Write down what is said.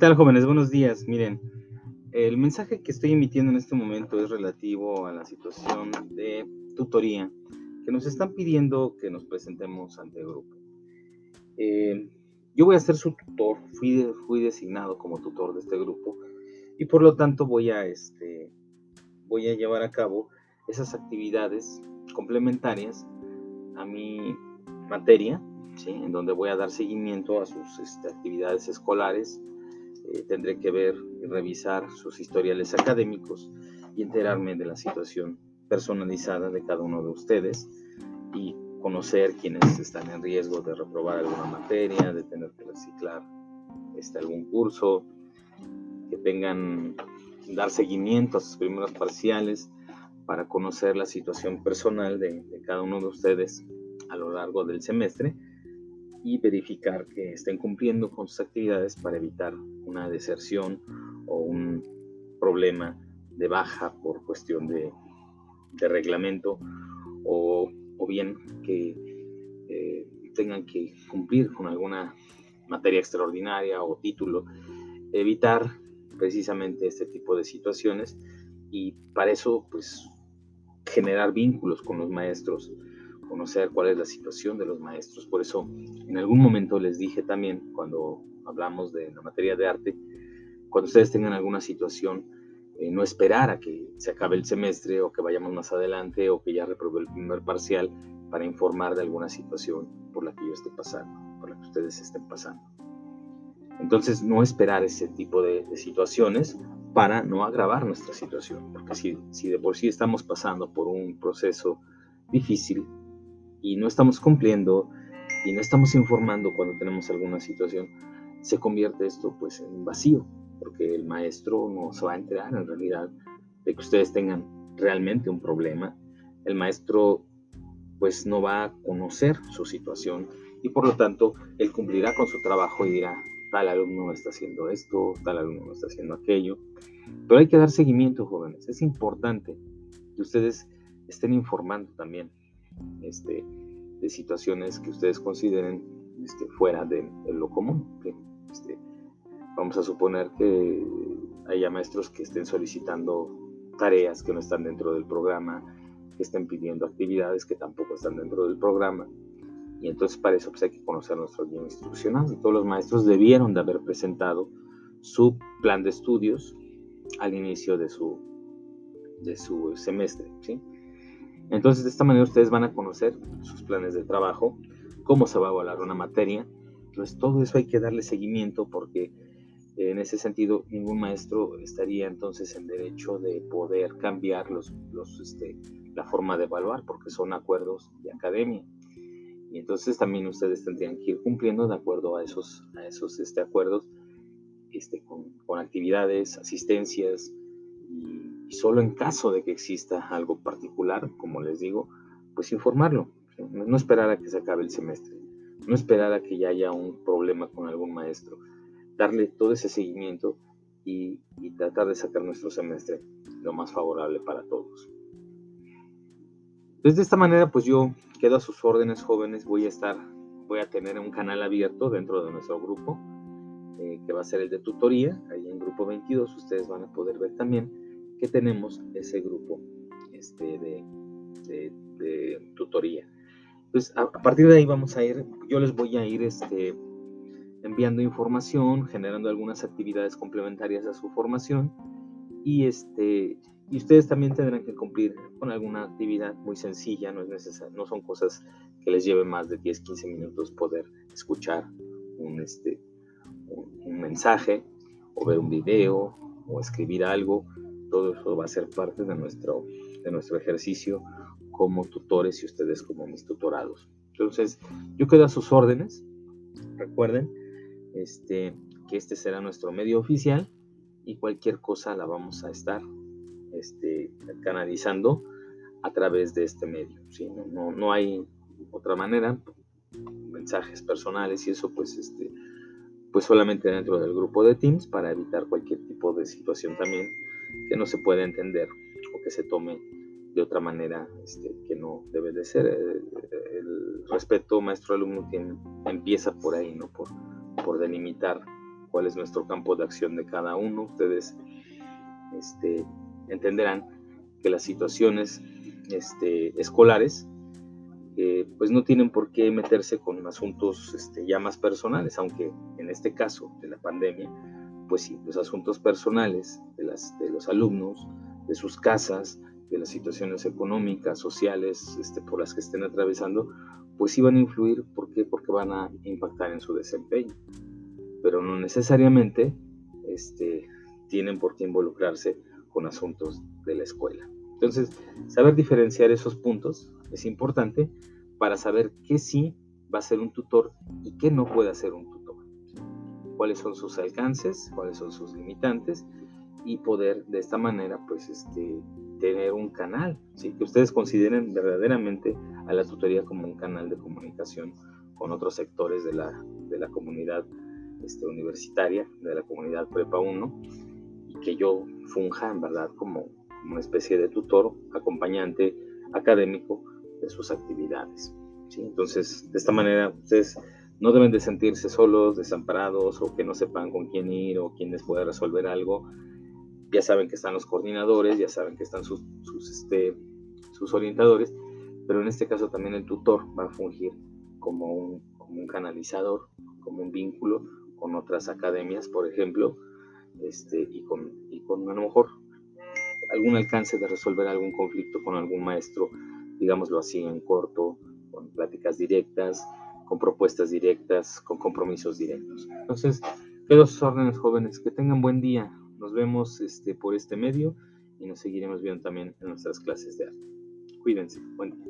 tal jóvenes? Buenos días. Miren, el mensaje que estoy emitiendo en este momento es relativo a la situación de tutoría que nos están pidiendo que nos presentemos ante el grupo. Eh, yo voy a ser su tutor, fui, designado como tutor de este grupo y por lo tanto voy a, este, llevar a cabo esas actividades complementarias a mi materia, en donde voy a dar seguimiento a sus este, actividades escolares, eh, tendré que ver y revisar sus historiales académicos y enterarme de la situación personalizada de cada uno de ustedes y conocer quienes están en riesgo de reprobar alguna materia, de tener que reciclar este, algún curso, que tengan, dar seguimiento a sus primeros parciales para conocer la situación personal de, de cada uno de ustedes a lo largo del semestre y verificar que estén cumpliendo con sus actividades para evitar una deserción o un problema de baja por cuestión de, reglamento o, o, bien que eh, tengan que cumplir con alguna materia extraordinaria o título, evitar precisamente este tipo de situaciones y para eso pues generar vínculos con los maestros conocer cuál es la situación de los maestros. Por eso, en algún momento les dije también, cuando hablamos de la materia de arte, cuando ustedes tengan alguna situación, eh, no esperar a que se acabe el semestre o que vayamos más adelante o que ya reprobé el primer parcial para informar de alguna situación por la que yo esté pasando, por la que ustedes estén pasando. Entonces, no esperar ese tipo de, de situaciones para no agravar nuestra situación, porque si, si de por sí estamos pasando por un proceso difícil, y no estamos cumpliendo y no estamos informando cuando tenemos alguna situación, se convierte esto pues en vacío, porque el maestro no se va a enterar en realidad de que ustedes tengan realmente un problema. El maestro pues no va a conocer su situación y por lo tanto él cumplirá con su trabajo y dirá, tal alumno está haciendo esto, tal alumno está haciendo aquello. Pero hay que dar seguimiento, jóvenes. Es importante que ustedes estén informando también este, de situaciones que ustedes consideren este, fuera de, lo común. Este, vamos a suponer que haya maestros que estén solicitando tareas que no están dentro del programa, que estén pidiendo actividades que tampoco están dentro del programa. Y entonces para eso pues, hay que conocer nuestro guion instruccional. Todos los maestros debieron de haber presentado su plan de estudios al inicio de su, de su semestre. ¿sí? Entonces, de esta manera ustedes van a conocer sus planes de trabajo, cómo se va a evaluar una materia. Entonces, todo eso hay que darle seguimiento porque en ese sentido ningún maestro estaría entonces en derecho de poder cambiar los, este, la forma de evaluar porque son acuerdos de academia. Y entonces también ustedes tendrían que ir cumpliendo de acuerdo a esos, a esos este, acuerdos este, con, con actividades, asistencias, y solo en caso de que exista algo particular, como les digo, pues informarlo. No esperar a que se acabe el semestre, no esperar a que ya haya un problema con algún maestro, darle todo ese seguimiento y, tratar de sacar nuestro semestre lo más favorable para todos. Entonces de esta manera pues yo quedo a sus órdenes jóvenes, voy a estar, voy a tener un canal abierto dentro de nuestro grupo, eh, que va a ser el de tutoría, ahí en grupo 22 ustedes van a poder ver también que tenemos ese grupo este, de, tutoría. Pues a, partir de ahí vamos a ir, yo les voy a ir este, enviando información, generando algunas actividades complementarias a su formación y, este, y ustedes también tendrán que cumplir con alguna actividad muy sencilla, no, es no son cosas que les lleve más de 10, 15 minutos poder escuchar un, este, un mensaje o ver un video o escribir algo todo eso va a ser parte de nuestro, de nuestro ejercicio como tutores y ustedes como mis tutorados. Entonces, yo quedo a sus órdenes. Recuerden este, que este será nuestro medio oficial y cualquier cosa la vamos a estar este, canalizando a través de este medio. No, no, no, hay otra manera, mensajes personales y eso pues, este, pues solamente dentro del grupo de Teams para evitar cualquier tipo de situación también que no se puede entender o que se tome de otra manera este, que no debe de ser. El, respeto maestro-alumno empieza por ahí, ¿no? Por, por delimitar cuál es nuestro campo de acción de cada uno. Ustedes este, entenderán que las situaciones este, escolares pues no tienen por qué meterse con asuntos este, ya más personales, aunque en este caso de la pandemia, pues sí, los asuntos personales de, las, de los alumnos, de sus casas, de las situaciones económicas, sociales este, por las que estén atravesando, pues sí van a influir. ¿Por qué? Porque van a impactar en su desempeño. Pero no necesariamente este, tienen por qué involucrarse con asuntos de la escuela. Entonces, saber diferenciar esos puntos es importante para saber qué sí va a ser un tutor y qué no puede hacer un tutor. Cuáles son sus alcances, cuáles son sus limitantes y poder de esta manera pues este, tener un canal, ¿sí? que ustedes consideren verdaderamente a la tutoría como un canal de comunicación con otros sectores de la, de la comunidad este, universitaria, de la comunidad Prepa 1, y que yo funja en verdad como una especie de tutor, acompañante académico de sus actividades. Entonces, de esta manera, ustedes no deben de sentirse solos, desamparados o que no sepan con quién ir o quién les puede resolver algo. Ya saben que están los coordinadores, ya saben que están este, sus orientadores, pero en este caso también el tutor va a fungir como un, como un canalizador, como un vínculo con otras academias, por ejemplo, este, y, con, y con a lo mejor algún alcance de resolver algún conflicto con algún maestro, digámoslo así, en corto, con pláticas directas, con propuestas directas, con compromisos directos. Entonces, quedo sus órdenes, jóvenes, que tengan buen día. Nos vemos este, por este medio y nos seguiremos viendo también en nuestras clases de arte. Cuídense. Buen día.